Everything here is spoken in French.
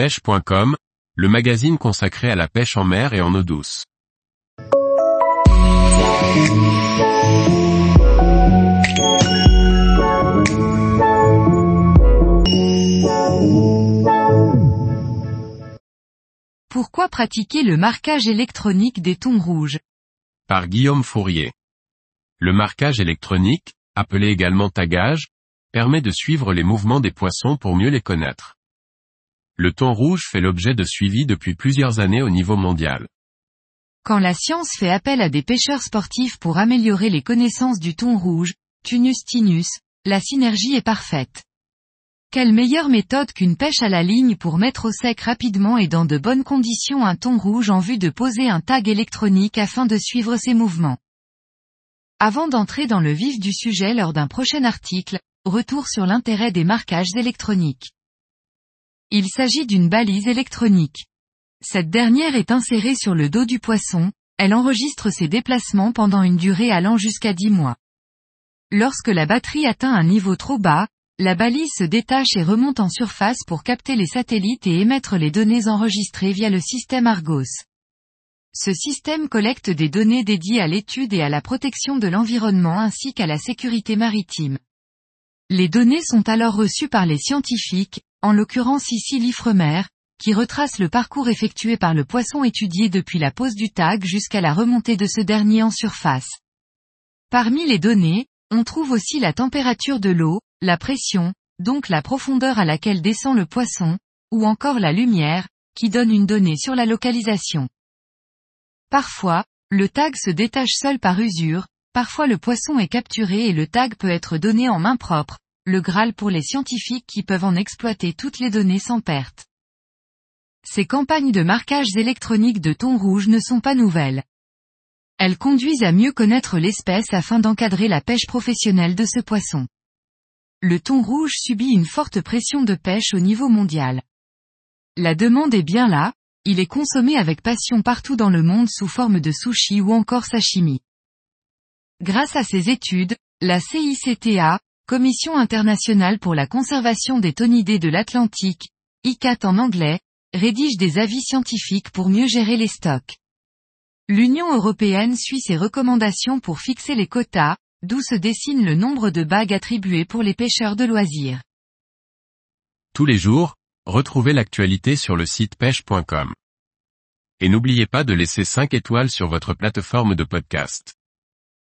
pêche.com, le magazine consacré à la pêche en mer et en eau douce. Pourquoi pratiquer le marquage électronique des thons rouges? Par Guillaume Fourier. Le marquage électronique, appelé également tagage, permet de suivre les mouvements des poissons pour mieux les connaître. Le thon rouge fait l'objet de suivi depuis plusieurs années au niveau mondial. Quand la science fait appel à des pêcheurs sportifs pour améliorer les connaissances du thon rouge, Tunus tinus, la synergie est parfaite. Quelle meilleure méthode qu'une pêche à la ligne pour mettre au sec rapidement et dans de bonnes conditions un thon rouge en vue de poser un tag électronique afin de suivre ses mouvements. Avant d'entrer dans le vif du sujet lors d'un prochain article, retour sur l'intérêt des marquages électroniques. Il s'agit d'une balise électronique. Cette dernière est insérée sur le dos du poisson, elle enregistre ses déplacements pendant une durée allant jusqu'à 10 mois. Lorsque la batterie atteint un niveau trop bas, la balise se détache et remonte en surface pour capter les satellites et émettre les données enregistrées via le système Argos. Ce système collecte des données dédiées à l'étude et à la protection de l'environnement ainsi qu'à la sécurité maritime. Les données sont alors reçues par les scientifiques, en l'occurrence ici l'Ifremer, qui retrace le parcours effectué par le poisson étudié depuis la pose du tag jusqu'à la remontée de ce dernier en surface. Parmi les données, on trouve aussi la température de l'eau, la pression, donc la profondeur à laquelle descend le poisson, ou encore la lumière, qui donne une donnée sur la localisation. Parfois, le tag se détache seul par usure, parfois le poisson est capturé et le tag peut être donné en main propre, le Graal pour les scientifiques qui peuvent en exploiter toutes les données sans perte. Ces campagnes de marquages électroniques de thon rouge ne sont pas nouvelles. Elles conduisent à mieux connaître l'espèce afin d'encadrer la pêche professionnelle de ce poisson le thon rouge subit une forte pression de pêche au niveau mondial. La demande est bien là, il est consommé avec passion partout dans le monde sous forme de sushi ou encore sashimi. Grâce à ces études, la CICTA, Commission internationale pour la conservation des tonidés de l'Atlantique, ICAT en anglais, rédige des avis scientifiques pour mieux gérer les stocks. L'Union européenne suit ses recommandations pour fixer les quotas, d'où se dessine le nombre de bagues attribuées pour les pêcheurs de loisirs. Tous les jours, retrouvez l'actualité sur le site pêche.com. Et n'oubliez pas de laisser 5 étoiles sur votre plateforme de podcast.